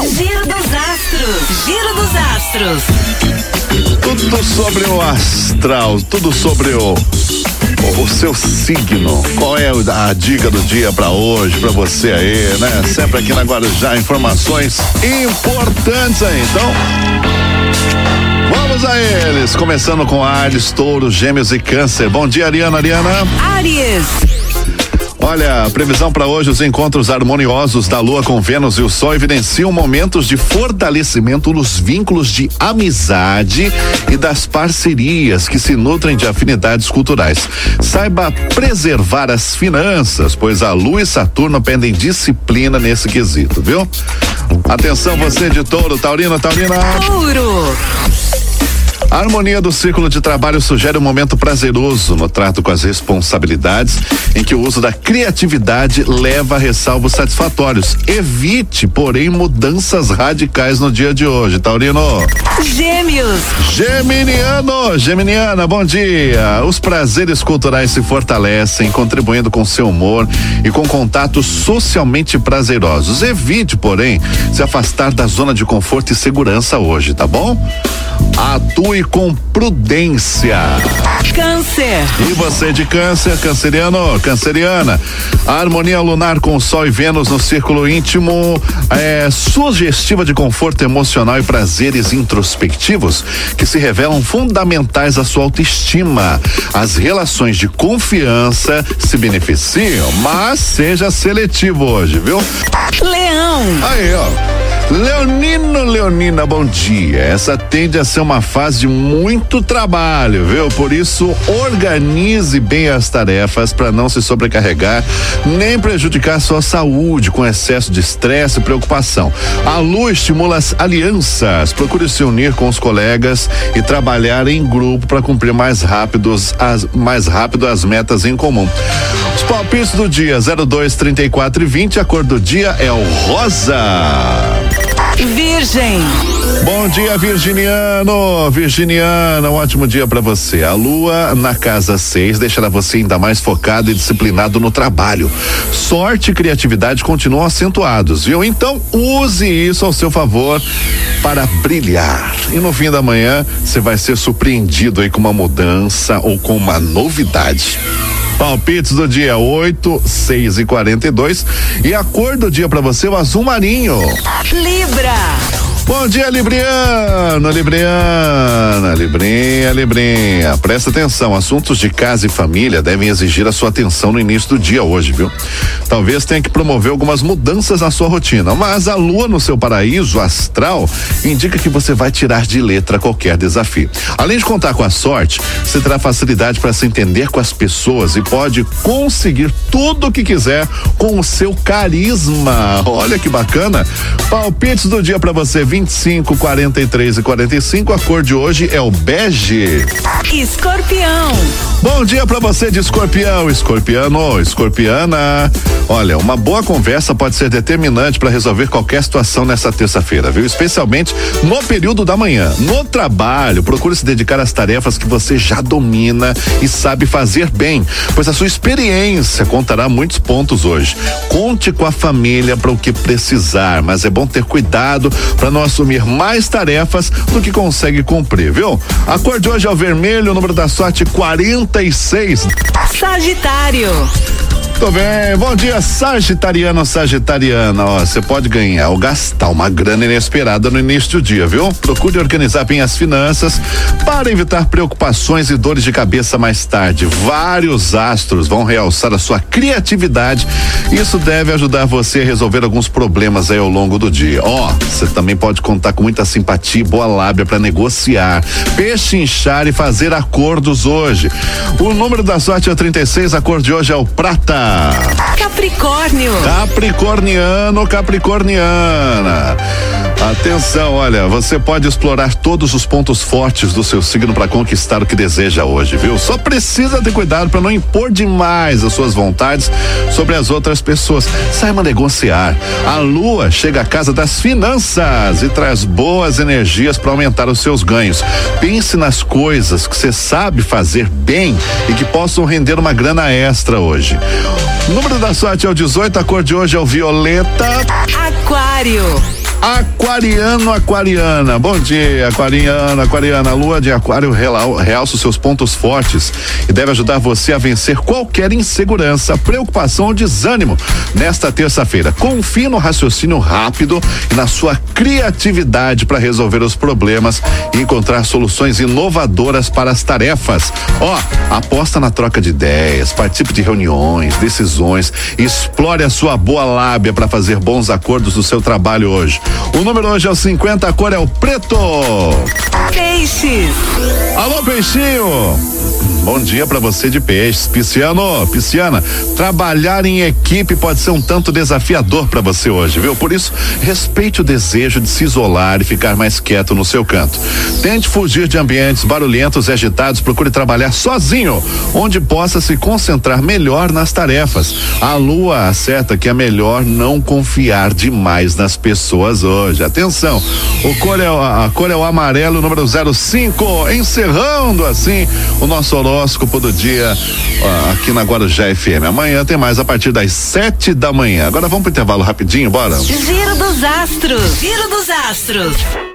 Giro dos astros. Giro dos astros. Tudo sobre o astral, tudo sobre o o, seu signo. Qual é a dica do dia para hoje, para você aí, né? Sempre aqui na Guarujá, informações importantes aí. Então, vamos a eles. Começando com Ares, Touro, Gêmeos e Câncer. Bom dia, Ariana. Ariana. Aries. Olha, a previsão para hoje, os encontros harmoniosos da Lua com Vênus e o Sol evidenciam momentos de fortalecimento nos vínculos de amizade e das parcerias que se nutrem de afinidades culturais. Saiba preservar as finanças, pois a Lua e Saturno pedem disciplina nesse quesito, viu? Atenção você de touro, Taurina, Taurina. Touro. A harmonia do ciclo de trabalho sugere um momento prazeroso no trato com as responsabilidades, em que o uso da criatividade leva a ressalvos satisfatórios. Evite, porém, mudanças radicais no dia de hoje, Taurino. Gêmeos. Geminiano, Geminiana, bom dia. Os prazeres culturais se fortalecem, contribuindo com seu humor e com contatos socialmente prazerosos. Evite, porém, se afastar da zona de conforto e segurança hoje, tá bom? Atue com prudência. Câncer. E você de câncer, canceriano, canceriana. A harmonia lunar com Sol e Vênus no círculo íntimo é sugestiva de conforto emocional e prazeres introspectivos que se revelam fundamentais à sua autoestima. As relações de confiança se beneficiam, mas seja seletivo hoje, viu? Leão. Aí, ó. Leonino, Leonina, bom dia. Essa tende a ser uma fase de muito trabalho, viu? Por isso, organize bem as tarefas para não se sobrecarregar, nem prejudicar sua saúde com excesso de estresse e preocupação. A lua estimula as alianças. Procure se unir com os colegas e trabalhar em grupo para cumprir mais rápidos as mais rápido as metas em comum. Os palpites do dia 02, 34 e 20, a cor do dia é o rosa. Virgem. Bom dia, Virginiano. Virginiana, um ótimo dia para você. A lua na casa 6 deixará você ainda mais focado e disciplinado no trabalho. Sorte e criatividade continuam acentuados, viu? Então, use isso ao seu favor para brilhar. E no fim da manhã, você vai ser surpreendido aí com uma mudança ou com uma novidade. Palpites do dia 8, 6 e 42 e a cor do dia para você o azul marinho. Libra. Bom dia, Libriano, Libriana, Librinha, Librinha. Presta atenção, assuntos de casa e família devem exigir a sua atenção no início do dia hoje, viu? Talvez tenha que promover algumas mudanças na sua rotina, mas a lua no seu paraíso astral indica que você vai tirar de letra qualquer desafio. Além de contar com a sorte, você terá facilidade para se entender com as pessoas e pode conseguir tudo o que quiser com o seu carisma. Olha que bacana. Palpites do dia para você, 25, 43 e 45. A cor de hoje é o bege. Escorpião. Bom dia para você de escorpião, escorpiano, escorpiana. Olha, uma boa conversa pode ser determinante para resolver qualquer situação nessa terça-feira, viu? Especialmente no período da manhã. No trabalho, procure se dedicar às tarefas que você já domina e sabe fazer bem, pois a sua experiência contará muitos pontos hoje. Conte com a família para o que precisar, mas é bom ter cuidado para não assumir mais tarefas do que consegue cumprir, viu? A cor de hoje é o vermelho, o número da sorte 46. Sagitário. Tô bem, bom dia, Sagitariano, Sagitariana. Ó, você pode ganhar ou gastar uma grana inesperada no início do dia, viu? Procure organizar bem as finanças para evitar preocupações e dores de cabeça mais tarde. Vários astros vão realçar a sua criatividade. Isso deve ajudar você a resolver alguns problemas aí ao longo do dia. Ó, você também pode contar com muita simpatia e boa lábia para negociar, pechinchar e fazer acordos hoje. O número da sorte é o 36, a cor de hoje é o prata. Capricórnio. Capricorniano, Capricorniana. Atenção, olha, você pode explorar todos os pontos fortes do seu signo para conquistar o que deseja hoje, viu? Só precisa ter cuidado para não impor demais as suas vontades sobre as outras pessoas. Saiba negociar. A lua chega à casa das finanças e traz boas energias para aumentar os seus ganhos. Pense nas coisas que você sabe fazer bem e que possam render uma grana extra hoje. O número da sorte é o 18, a cor de hoje é o violeta. Aquário. Aquariano, aquariana. Bom dia, aquariana, aquariana. A lua de aquário realça os seus pontos fortes e deve ajudar você a vencer qualquer insegurança, preocupação ou desânimo. Nesta terça-feira, confie no raciocínio rápido e na sua criatividade para resolver os problemas e encontrar soluções inovadoras para as tarefas. Ó, aposta na troca de ideias, participe de reuniões, decisões, explore a sua boa lábia para fazer bons acordos no seu trabalho hoje. O número hoje é o 50, a cor é o preto. Peixes. Alô, peixinho. Bom dia para você de peixes. Pisciano, pisciana, trabalhar em equipe pode ser um tanto desafiador para você hoje, viu? Por isso, respeite o desejo de se isolar e ficar mais quieto no seu canto. Tente fugir de ambientes barulhentos e agitados, procure trabalhar sozinho, onde possa se concentrar melhor nas tarefas. A lua acerta que é melhor não confiar demais nas pessoas hoje. Atenção, o cor é, a cor é o amarelo, número 05, encerrando assim o nosso horóscopo do dia aqui na Guarujá FM. Amanhã tem mais a partir das sete da manhã. Agora vamos pro intervalo rapidinho, bora? Giro dos astros. Giro dos astros.